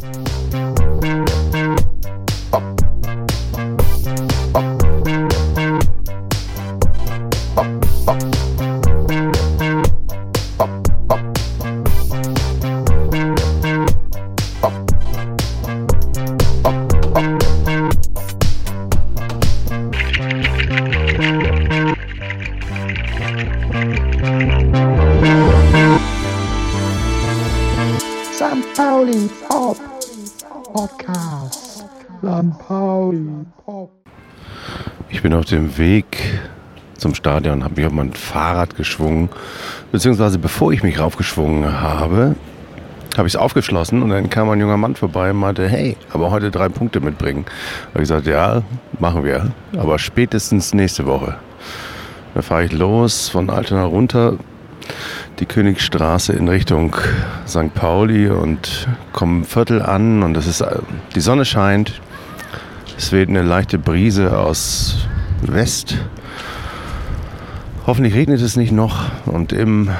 St. dem Weg zum Stadion, habe mich auf mein Fahrrad geschwungen, beziehungsweise bevor ich mich raufgeschwungen habe, habe ich es aufgeschlossen und dann kam ein junger Mann vorbei und meinte, hey, aber heute drei Punkte mitbringen. Habe ich gesagt, ja, machen wir, aber spätestens nächste Woche. Da fahre ich los von Altena runter, die Königstraße in Richtung St. Pauli und komme im Viertel an und es ist, äh, die Sonne scheint. Es weht eine leichte Brise aus West. Hoffentlich regnet es nicht noch und im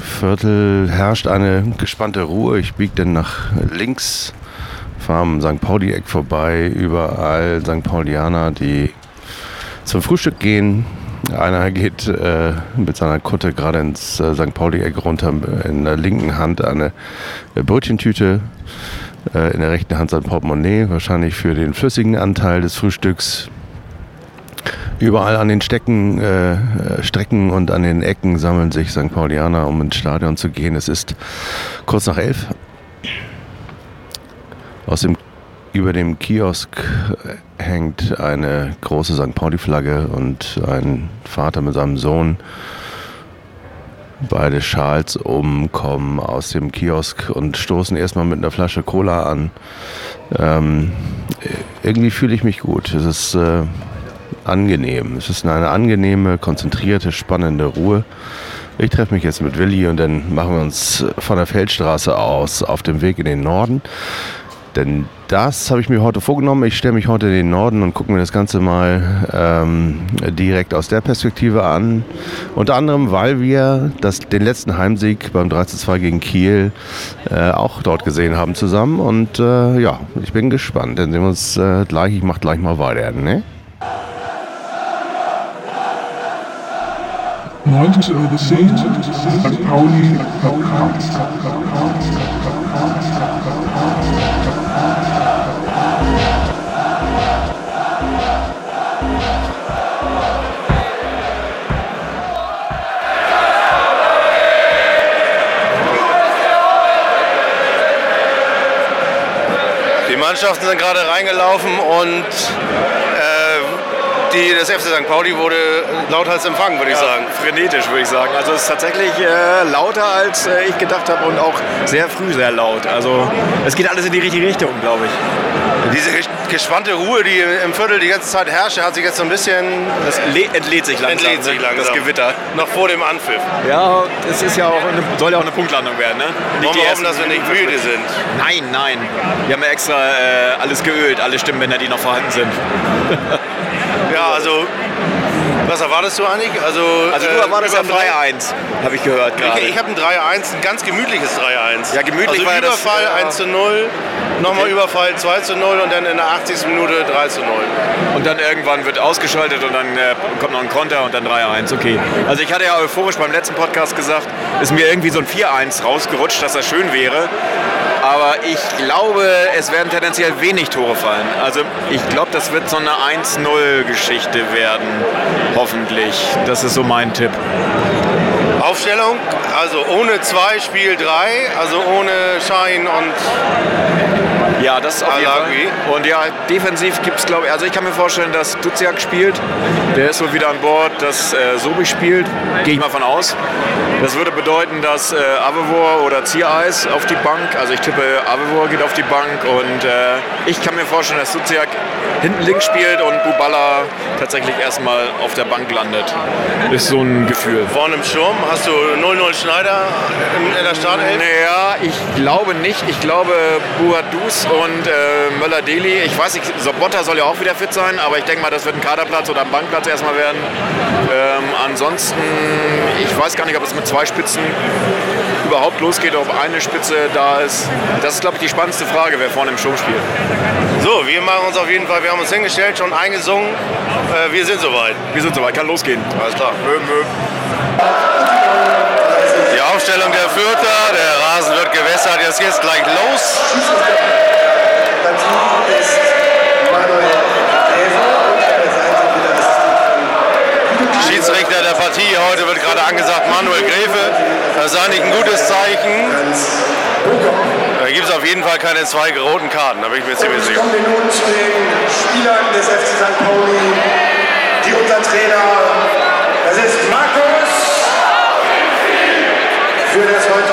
Viertel herrscht eine gespannte Ruhe. Ich biege dann nach links, fahre am St. Pauli-Eck vorbei, überall St. Paulianer, die zum Frühstück gehen. Einer geht äh, mit seiner Kutte gerade ins äh, St. Pauli-Eck runter, in der linken Hand eine äh, Brötchentüte, äh, in der rechten Hand sein Portemonnaie, wahrscheinlich für den flüssigen Anteil des Frühstücks. Überall an den Stecken, äh, Strecken und an den Ecken sammeln sich St. Paulianer, um ins Stadion zu gehen. Es ist kurz nach elf. Aus dem, über dem Kiosk hängt eine große St. Pauli-Flagge und ein Vater mit seinem Sohn. Beide Schals umkommen aus dem Kiosk und stoßen erstmal mit einer Flasche Cola an. Ähm, irgendwie fühle ich mich gut. Es ist äh, angenehm. Es ist eine angenehme, konzentrierte, spannende Ruhe. Ich treffe mich jetzt mit Willi und dann machen wir uns von der Feldstraße aus auf dem Weg in den Norden. Denn das habe ich mir heute vorgenommen. Ich stelle mich heute in den Norden und gucke mir das Ganze mal ähm, direkt aus der Perspektive an. Unter anderem, weil wir das, den letzten Heimsieg beim 3-2 gegen Kiel äh, auch dort gesehen haben zusammen. Und äh, ja, ich bin gespannt. Dann sehen wir uns äh, gleich. Ich mache gleich mal weiter. Ne? 19 Uhr 10, St. Pauli Podcast. Die Mannschaften sind gerade reingelaufen und die, das FC St. Pauli wurde lauthals empfangen, würde ich sagen. Frenetisch, würde ich sagen. Also es ist tatsächlich äh, lauter, als äh, ich gedacht habe und auch sehr früh sehr laut. Also es geht alles in die richtige Richtung, glaube ich. Diese ges- gespannte Ruhe, die im Viertel die ganze Zeit herrscht, hat sich jetzt so ein bisschen Das entlädt sich langsam, entlädt sich ne? langsam. das Gewitter. Noch vor dem Anpfiff. Ja, es ist ja auch eine, soll ja auch eine Punktlandung werden. Ne? Nicht Wollen die wir hoffen, dass wir nicht müde sind. Nein, nein. Wir haben ja extra äh, alles geölt, alle Stimmbänder, die noch vorhanden sind. Ja, also, was erwartest du eigentlich? Also, Also du erwartest ja ein 3-1, habe ich gehört gerade. Ich, ich habe ein 3-1, ein ganz gemütliches 3-1. Ja, gemütlich also war ja das, Überfall ja. 1 zu 0, nochmal Überfall 2 zu 0 und dann in der 80. Minute 3 zu 0. Und dann irgendwann wird ausgeschaltet und dann äh, kommt noch ein Konter und dann 3-1. Okay. Also ich hatte ja euphorisch beim letzten Podcast gesagt, ist mir irgendwie so ein 4-1 rausgerutscht, dass das schön wäre. Aber ich glaube, es werden tendenziell wenig Tore fallen. Also ich glaube, das wird so eine 1-0-Geschichte werden. Hoffentlich. Das ist so mein Tipp. Aufstellung, also ohne 2 Spiel 3, also ohne Schein und Ja, das auf jeden Alagui. Fall. Und ja, defensiv gibt es, glaube ich, also ich kann mir vorstellen, dass Duziak spielt. Der ist wohl wieder an Bord, dass äh, Sobi spielt. Gehe ich mal von aus. Das würde bedeuten, dass äh, Avevor oder Ziereis auf die Bank, also ich tippe, Avevor geht auf die Bank und äh, ich kann mir vorstellen, dass Duziak hinten links spielt und Bubala tatsächlich erstmal auf der Bank landet. Ist so ein Gefühl. vorne im Sturm hast du 0-0 Schneider in, der Startelf. Naja, ich glaube nicht. Ich glaube Buadus und äh, Möller-Deli. Ich weiß nicht, Sobotta soll ja auch wieder fit sein, aber ich denke mal, das wird ein Kaderplatz oder ein Bankplatz erstmal werden. Ähm, ansonsten, ich weiß gar nicht, ob es mit zwei Spitzen überhaupt losgeht, ob eine Spitze da ist. Das ist, glaube ich, die spannendste Frage, wer vorne im Sturm spielt. So, wir machen uns auf jeden Fall, wir haben uns hingestellt, schon eingesungen. Äh, wir sind soweit. Wir sind soweit, kann losgehen. Alles klar. Mö, mö. Die Aufstellung der Fürther, der Rasen wird gewässert, jetzt gleich los. Schiedsrichter der Partie heute wird gerade angesagt, Manuel Gräfe. Das ist eigentlich ein gutes Zeichen. Da gibt es auf jeden Fall keine zwei roten Karten, da bin ich mir ziemlich Ich sicher. komme nun zu den Spielern des FC St. Pauli, die unser Trainer, das ist Markus, für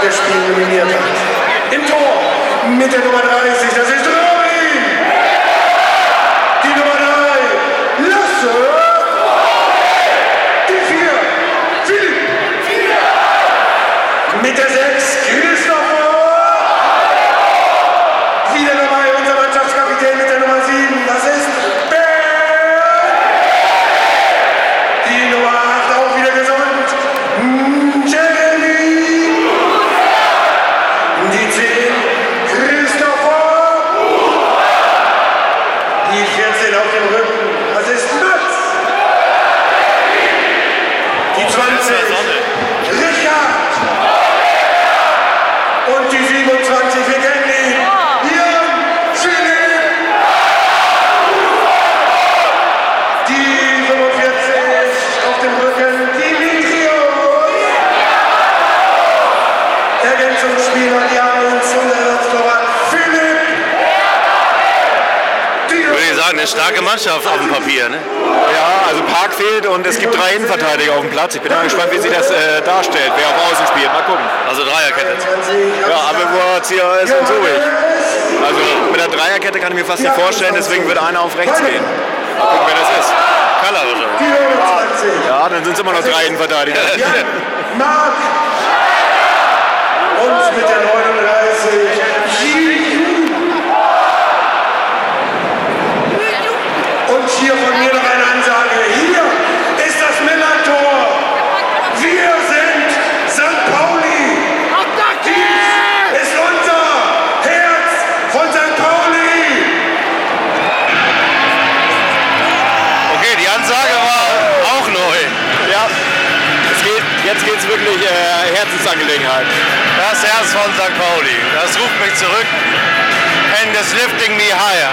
Spiel nominiert hat. Im Tor mit der Nummer 30, das ist starke Mannschaft auf dem Papier. Ne? Ja, also Park fehlt und es gibt drei Innenverteidiger auf dem Platz. Ich bin mal gespannt, wie sich das äh, darstellt, wer auf Außen spielt. Mal gucken. Also Dreierkette. Ja, Abelbohr, Zierreis und Zurich. Also mit der Dreierkette kann ich mir fast nicht vorstellen, deswegen wird einer auf rechts gehen. Mal gucken, wer das ist. Kaller wahrscheinlich. Die 29. Ja, dann sind es immer noch drei Innenverteidiger. Mark. Und mit der 39 Herzensangelegenheit. Das Herz von St. Pauli. Das ruft mich zurück. And is lifting me higher.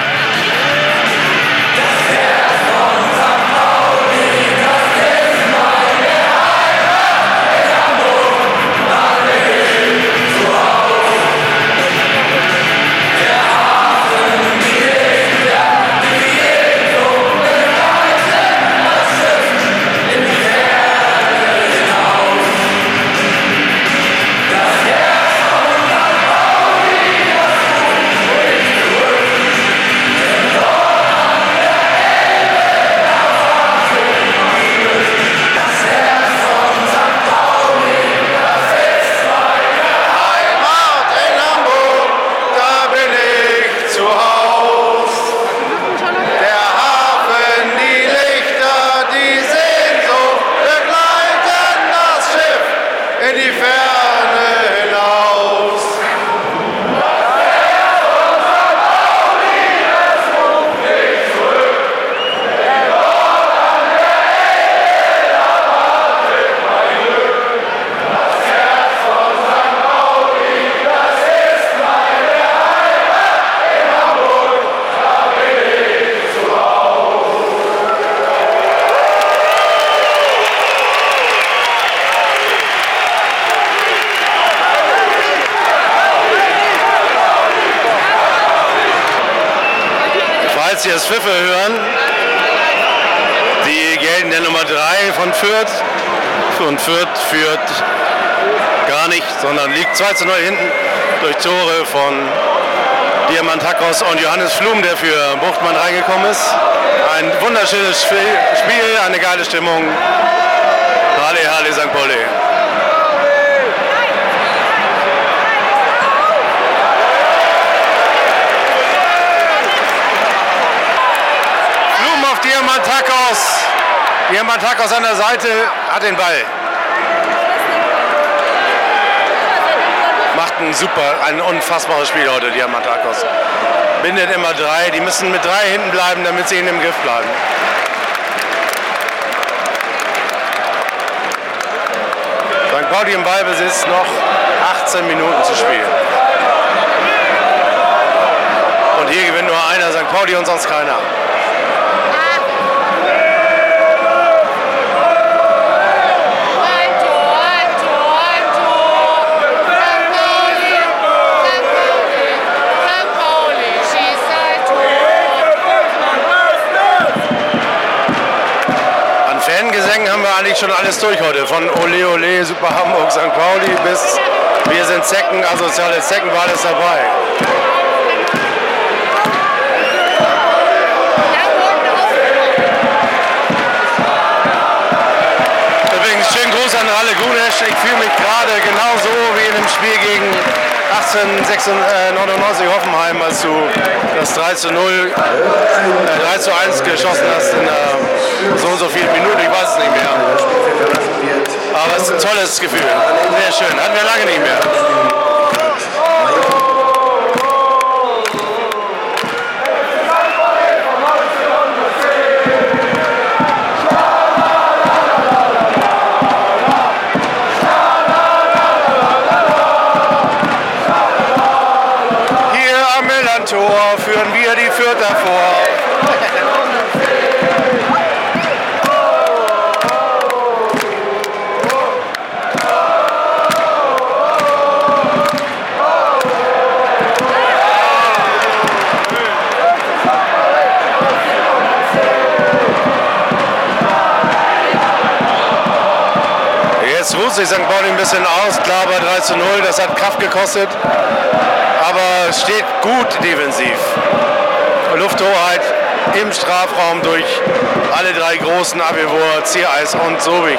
Pfiffe hören, die gelten der Nummer 3 von Fürth. Und Fürth führt gar nicht, sondern liegt 2 zu 0 hinten durch Tore von Diamantakos und Johannes Flum, der für Buchtmann reingekommen ist. Ein wunderschönes Spiel, eine geile Stimmung. Halle, Halle, St. Pauli. Flum auf Diamantakos. Diamantakos an der Seite hat den Ball. ein super, ein unfassbares Spiel heute, Diamantakos. Bindet immer drei, die müssen mit drei hinten bleiben, damit sie in dem Griff bleiben. St. Pauli im Ballbesitz noch 18 Minuten zu spielen. Und hier gewinnt nur einer, St. Pauli und sonst keiner. Eigentlich schon alles durch heute. Von Ole Ole, Super Hamburg, St. Pauli bis Wir sind Zecken, asoziale Zecken war alles dabei. Übrigens, schönen Gruß an Ralle Gunesch. Ich fühle mich gerade genauso wie in dem Spiel gegen 1899 Hoffenheim, als du das 3 zu 0, äh, 3 zu 1 geschossen hast in äh, so und so vielen Minuten. Ich weiß es nicht mehr. Aber es ist ein tolles Gefühl. Sehr schön. Hatten wir lange nicht mehr. Bisschen aus. Klar bei 3 zu 0, das hat Kraft gekostet. Aber steht gut defensiv. Lufthoheit im Strafraum durch alle drei großen Abwehr, Ziereis und Sobich.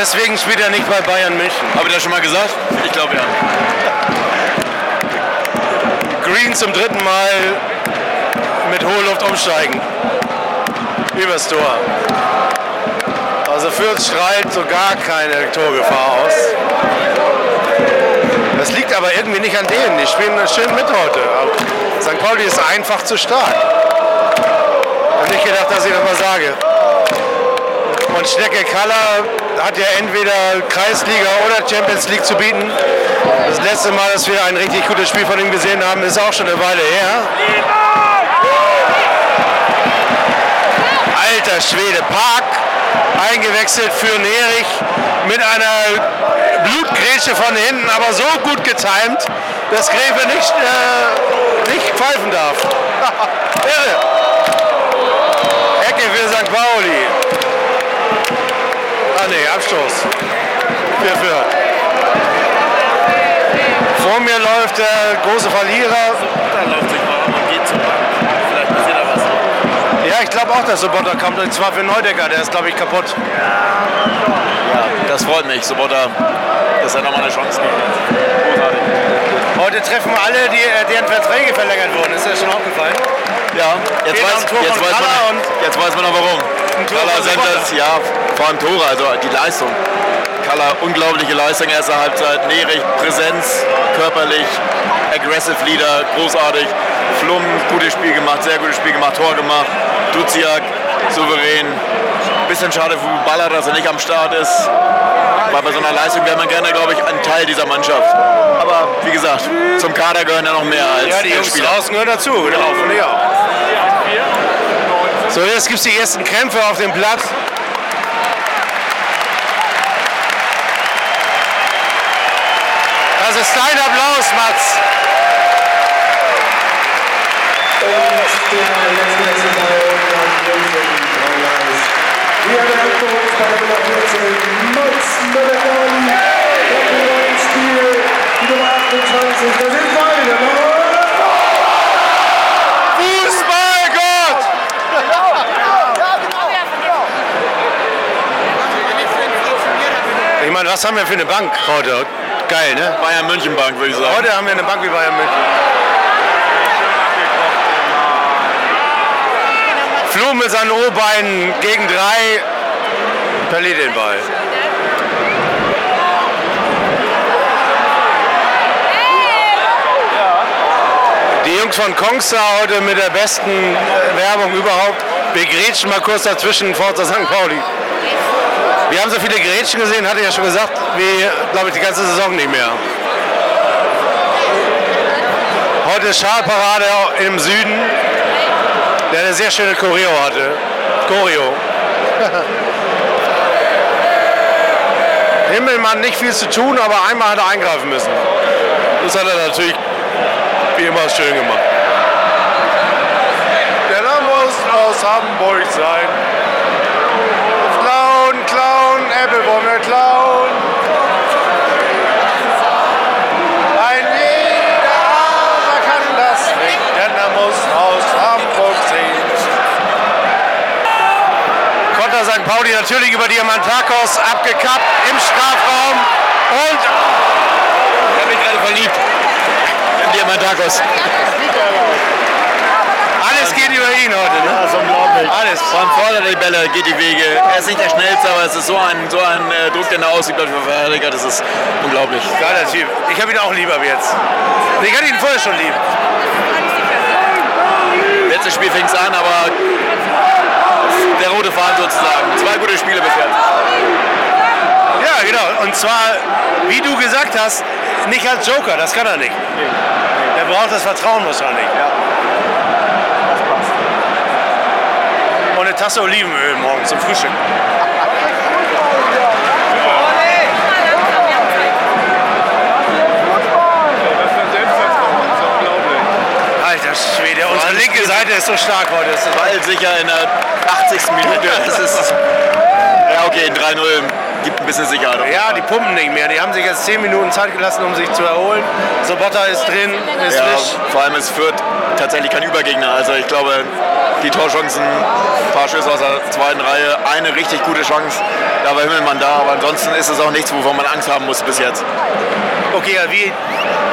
Deswegen spielt er nicht bei Bayern München. Habe ich das schon mal gesagt? Ich glaube ja. Green zum dritten Mal mit hoher Luft umsteigen. Übers Tor. Also Fürth schreit so gar keine Torgefahr aus. Das liegt aber irgendwie nicht an denen. Die spielen schön mit heute. Aber St. Pauli ist einfach zu stark. Ich habe nicht gedacht, dass ich das mal sage. Und Schnecke Kaller hat ja entweder Kreisliga oder Champions League zu bieten. Das letzte Mal, dass wir ein richtig gutes Spiel von ihm gesehen haben, ist auch schon eine Weile her. Alter Schwede, Park eingewechselt für Nerich mit einer Blutgrätsche von hinten, aber so gut getimt, dass Gräfe nicht, äh, nicht pfeifen darf. Irre. Ecke für St. Pauli. Ah ne, Abstoß. Für Fürth. Vor mir läuft der große Verlierer. Ja, ich glaube auch, dass Sobotta kommt. Und zwar für Neudecker, der ist, glaube ich, kaputt. Das freut mich, Sobotta, dass er nochmal eine Chance. Großartig. Heute treffen alle, die, äh, deren Verträge verlängert wurden. Ist dir das schon aufgefallen? Ja, jetzt weiß, jetzt, weiß man, jetzt weiß man auch warum. Von sind das, ja, vor allem Tore, also die Leistung. Kalla, unglaubliche Leistung, erste Halbzeit, Nerich, Präsenz, körperlich, aggressive Leader, großartig. Flum, gutes Spiel gemacht, sehr gutes Spiel gemacht, Tor gemacht. Duziak, souverän. Bisschen schade für Baller, dass er nicht am Start ist. Weil bei so einer Leistung wäre man gerne, glaube ich, ein Teil dieser Mannschaft. Aber wie gesagt, zum Kader gehören ja noch mehr als Ja, die Jungs Spieler. draußen gehören dazu. Genau, finde ich auch. So, jetzt gibt es die ersten Kämpfe auf dem Platz. Das ist dein Applaus, Mats. Hier der Aktionsball Nummer 14, Mats Möller-Dali. Der im Spiel, die Nummer 28. Da sind beide. Fußballgott! Ich meine, was haben wir für eine Bank heute? Geil, ne? Bayern München Bank, würde ich sagen. Heute haben wir eine Bank wie Bayern München. Flum mit seinen O-Beinen gegen drei verliert den Ball. Die Jungs von Kongsa heute mit der besten Werbung überhaupt. Wir grätschen mal kurz dazwischen, Forza St. Pauli. Wir haben so viele Grätschen gesehen, hatte ich ja schon gesagt, wie, glaube ich, die ganze Saison nicht mehr. Heute ist Schalparade im Süden, der eine sehr schöne Choreo hatte. Choreo. Himmelmann nicht viel zu tun, aber einmal hat er eingreifen müssen. Das hat er natürlich wie immer schön gemacht. Der Name muss aus Hamburg sein. Wir klauen. Ein jeder aber kann das nicht, denn er muss aus Hamburg sehen. Konter St. Pauli natürlich über Diamantakos abgekappt im Strafraum und Ich habe mich gerade verliebt. In Diamantakos. Ihn heute. Ne? Das ist unglaublich. Alles. Von vorne die Bälle, geht die Wege. Er ist nicht der Schnellste, aber es ist so ein, so ein äh, Druck, der da ausübt Verteidiger. Das ist unglaublich. Geiler Typ. Ich habe ihn auch lieber jetzt. Ich hatte ihn vorher schon lieb. Letztes Spiel fing es an, aber der rote Faden sozusagen. Zwei gute Spiele bis jetzt. Ja, genau. Und zwar, wie du gesagt hast, nicht als Joker. Das kann er nicht. Er braucht das Vertrauen wahrscheinlich. Und Tasse Olivenöl morgen zum Frühstück. Alter Schwede, unsere linke Seite ist so stark heute. Das ist Ball sicher in der 80. Minute. Das ist, ja, okay, 3-0 gibt ein bisschen Sicherheit. Ja, die pumpen nicht mehr. Die haben sich jetzt 10 Minuten Zeit gelassen, um sich zu erholen. Sobotta ist drin, ist Ja, frisch. vor allem ist Fürth tatsächlich kein Übergegner. Also ich glaube, die Torchancen, ein paar Schüsse aus der zweiten Reihe, eine richtig gute Chance. Da war Himmelmann da, aber ansonsten ist es auch nichts, wovon man Angst haben muss bis jetzt. Okay, wir,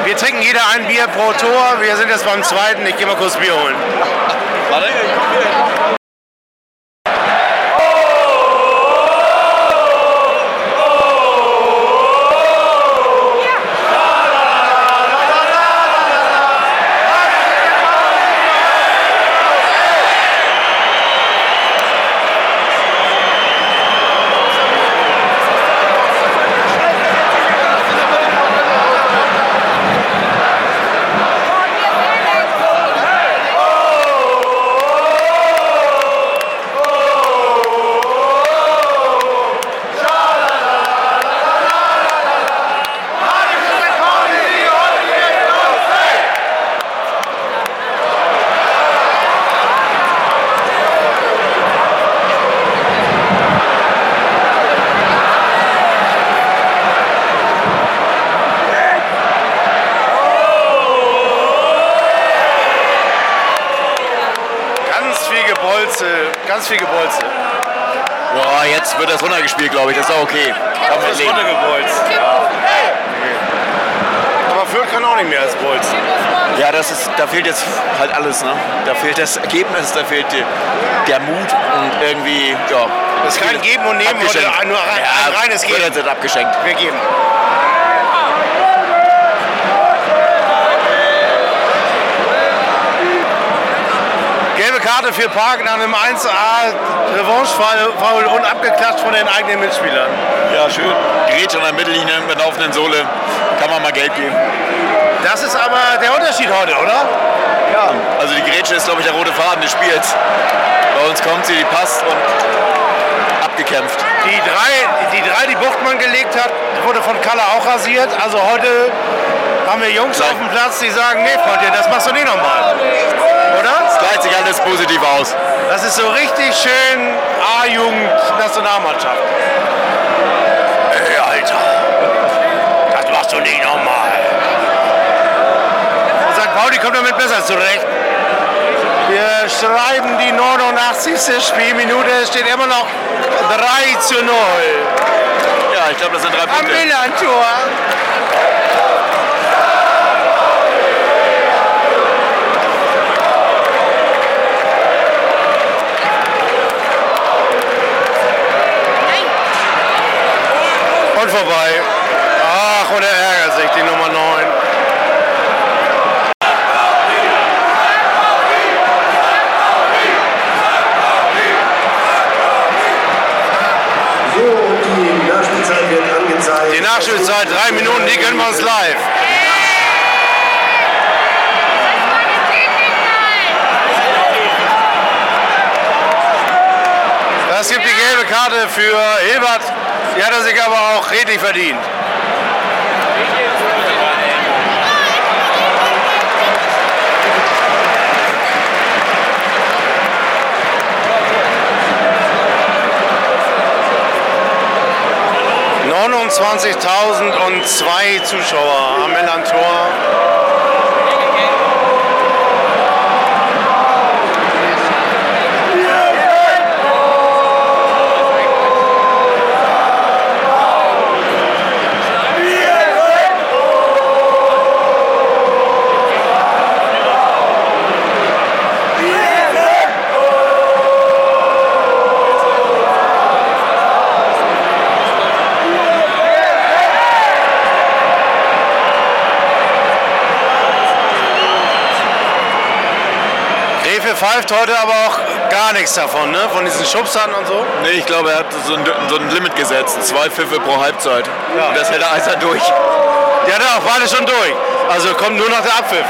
wir trinken jeder ein Bier pro Tor. Wir sind jetzt beim zweiten. Ich gehe mal kurz Bier holen. Warte. Ganz viel Gebolze, ganz viel Gebolze. Ja, jetzt wird das runtergespielt, glaube ich. Das ist auch okay. Kann man Das ist runtergebolzt. Aber Fürth kann auch nicht mehr als Bolz. Ja, das ist, da fehlt jetzt halt alles. Ne? Da fehlt das Ergebnis, da fehlt die, der Mut und irgendwie, ja. Es ist kein Geben und Nehmen, heute abgeschenkt. nur ein, ein reines Geben. jetzt abgeschenkt. Wir geben. Karte für Park nach einem 1A Revanche-Foul und abgeklatscht von den eigenen Mitspielern. Ja, schön. Gerät an der Mittellinie mit laufenden Sohle. Kann man mal Geld geben. Das ist aber der Unterschied heute, oder? Ja. Also die Grätsche ist, glaube ich, der rote Faden des Spiels. Bei uns kommt sie, die passt und abgekämpft. Die drei, die drei, die Buchtmann gelegt hat, wurde von Kalle auch rasiert. Also heute haben wir Jungs auf dem Platz, die sagen, nee, Freunde, das machst du nicht nochmal. Oder? Es gleicht sich alles positiv aus. Das ist so richtig schön A-Jugend-Nationalmannschaft. Ey, Alter, das machst du nicht nochmal. Und St. Pauli kommt damit besser zurecht. Wir schreiben die 89. Spielminute, es steht immer noch 3 zu 0. Ja, ich glaube, das sind drei Am Punkte. Milan-Tor. Und vorbei. Ach, und er ärgert sich, die Nummer 9. So, die Nachspielzeit wird angezeigt. Die Nachspielzeit, drei Minuten, die gönnen wir uns live. Das gibt die gelbe Karte für Hilbert. Die hat er sich aber auch redlich verdient. zwei Zuschauer am Millantor. Refe pfeift heute aber auch gar nichts davon, ne? Von diesen Schubsern und so. Nee, ich glaube, er hat so ein, so ein Limit gesetzt. Zwei Pfiffe pro Halbzeit. Ja. Und das hält er Eiser durch. Hat er auch beide schon durch. Also kommt nur noch der Abpfiff.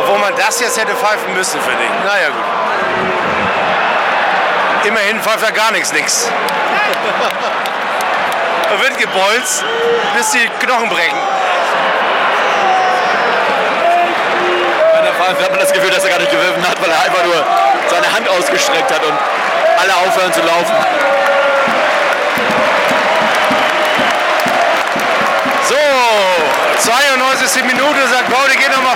Obwohl man das jetzt hätte pfeifen müssen, finde ich. Naja, gut. Immerhin pfeift er gar nichts, nix. er wird gebolzt, bis die Knochen brechen. Wenn er pfeift, hat man das Gefühl, dass er gar nicht gewürfen hat, weil er einfach nur seine Hand ausgestreckt hat und alle aufhören zu laufen. So, 92. Minute, sagt Pauli, geht noch mal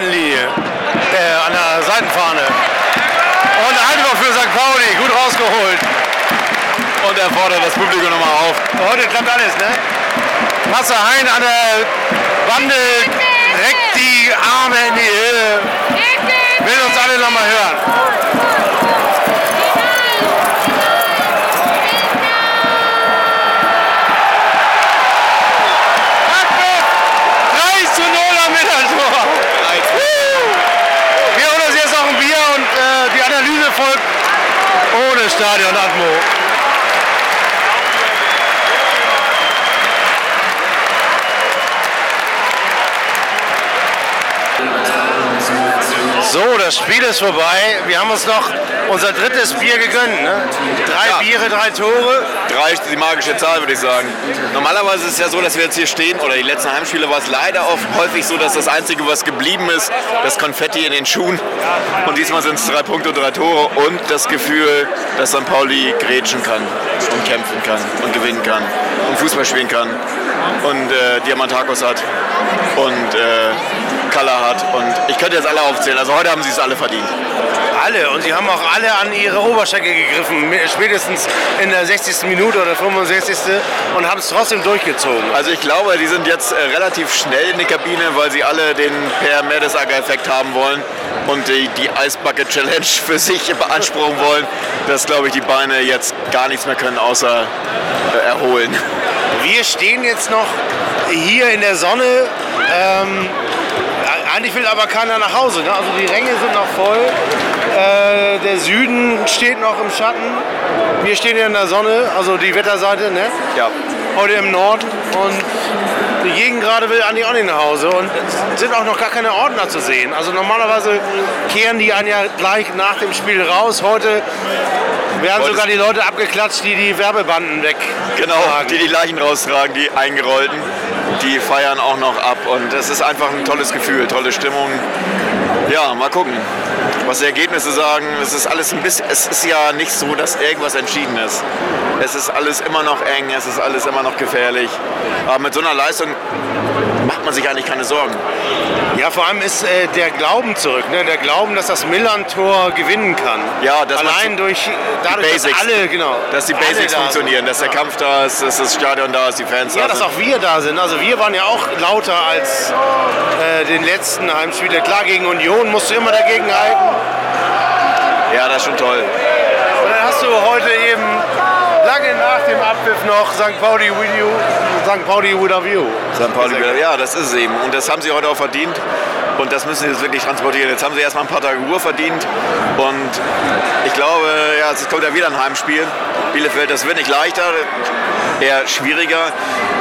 Seitenlinie, äh, an der Seitenfahne. Und Einwurf für St. Pauli, gut rausgeholt. Und er fordert das Publikum nochmal auf. Heute klappt alles, ne? Passer Hein an der Bande reckt die Arme in die Höhe. Will uns alle nochmal hören. Ohne Stadionatmo. So, das Spiel ist vorbei. Wir haben uns noch unser drittes Bier gegönnt. Ne? Drei Ja. Biere, drei Tore. Drei ist die magische Zahl, würde ich sagen. Normalerweise ist es ja so, dass wir jetzt hier stehen, oder die letzten Heimspiele war es leider oft häufig so, dass das Einzige, was geblieben ist, das Konfetti in den Schuhen. Und diesmal sind es drei Punkte drei Tore und das Gefühl, dass St. Pauli grätschen kann und kämpfen kann und gewinnen kann und Fußball spielen kann und äh, Diamantakos hat und äh, Kalla hat. Und ich könnte jetzt alle aufzählen. Also heute haben sie es alle verdient. Alle. Und sie haben auch alle an ihre Oberschenkel gegriffen. Spätestens in der 60. Minute oder 65. und haben es trotzdem durchgezogen. Also ich glaube, die sind jetzt äh, relativ schnell in die Kabine, weil sie alle den Per Mertesacker-Effekt haben wollen und die, die Ice Bucket Challenge für sich beanspruchen wollen, dass, glaube ich, die Beine jetzt gar nichts mehr können, außer äh, erholen. Wir stehen jetzt noch hier in der Sonne. Ähm, eigentlich will aber keiner nach Hause. Ne? Also die Ränge sind noch voll. Äh, der Süden steht noch im Schatten. Wir stehen hier in der Sonne, also die Wetterseite. Ne? Ja. heute im Nord und die Gegend gerade will eigentlich auch nicht nach Hause und es sind auch noch gar keine Ordner zu sehen. Also normalerweise kehren die einen ja gleich nach dem Spiel raus. Heute werden sogar die Leute abgeklatscht, die die Werbebanden weg. Genau, die die Leichen raustragen, die eingerollten, die feiern auch noch ab. Und es ist einfach ein tolles Gefühl, tolle Stimmung. Ja, mal gucken, was die Ergebnisse sagen. Es ist alles ein bisschen, es ist ja nicht so, dass irgendwas entschieden ist. Es ist alles immer noch eng, es ist alles immer noch gefährlich. Aber mit so einer Leistung macht man sich eigentlich keine Sorgen. Ja, vor allem ist äh, der Glauben zurück, ne? der Glauben, dass das Millern-Tor gewinnen kann. Ja, dass Allein durch, dadurch, dass Basics. alle, genau, Dass die Basics da sind. funktionieren, dass der Kampf da ist, dass das Stadion da ist, die Fans Ja, da dass sind. auch wir da sind. Also wir waren ja auch lauter als äh, den letzten Heimspiele. Klar, gegen Union musst du immer dagegen halten. Ja, das ist schon toll. Und dann hast du heute eben lange nach dem Abpfiff noch St. Pauli with you, St. Pauli without you. St. Pauli, ja, das ist es eben. Und das haben sie heute auch verdient. Und das müssen sie jetzt wirklich transportieren. Jetzt haben sie erstmal ein paar Tage Ruhe verdient. Und ich glaube, ja, es kommt ja wieder ein Heimspiel. Bielefeld, das wird nicht leichter, eher schwieriger.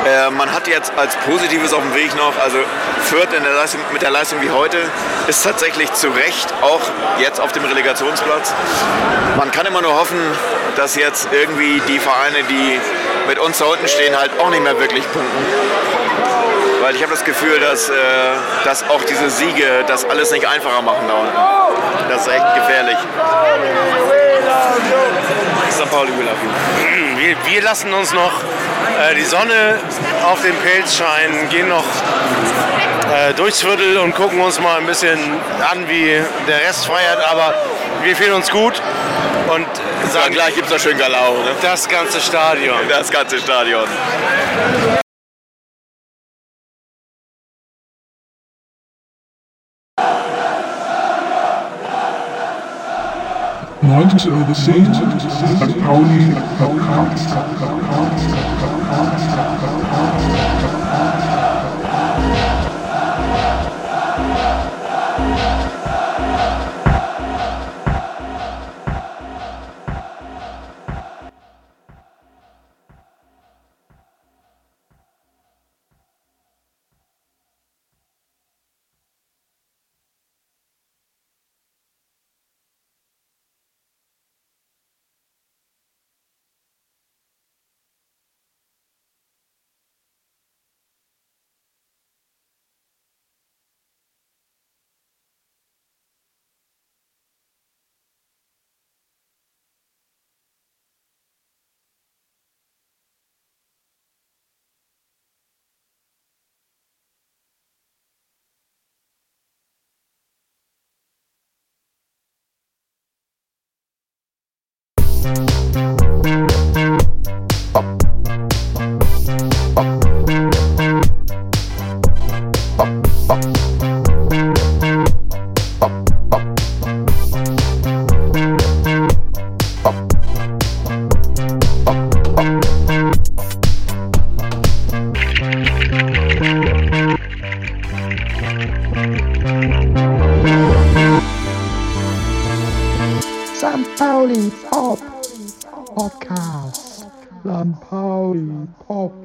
Äh, man hat jetzt als Positives auf dem Weg noch, also Fürth der Leistung, mit der Leistung wie heute ist tatsächlich zu Recht auch jetzt auf dem Relegationsplatz. Man kann immer nur hoffen, dass jetzt irgendwie die Vereine, die mit uns da unten stehen, halt auch nicht mehr wirklich punkten. Weil ich habe das Gefühl, dass, äh, dass auch diese Siege das alles nicht einfacher machen da unten. Das ist echt gefährlich. St. Pauli will love you. Wir, wir lassen uns noch äh, die Sonne auf den Pelz scheinen, gehen noch äh, durchs Viertel und gucken uns mal ein bisschen an, wie der Rest feiert. Aber wir fühlen uns gut und Dann sagen gleich gibt es noch schön Galau, ne? das ganze Stadion. Das ganze Stadion. Neunte Übersehen, St. Pauli Podcast. St. Thank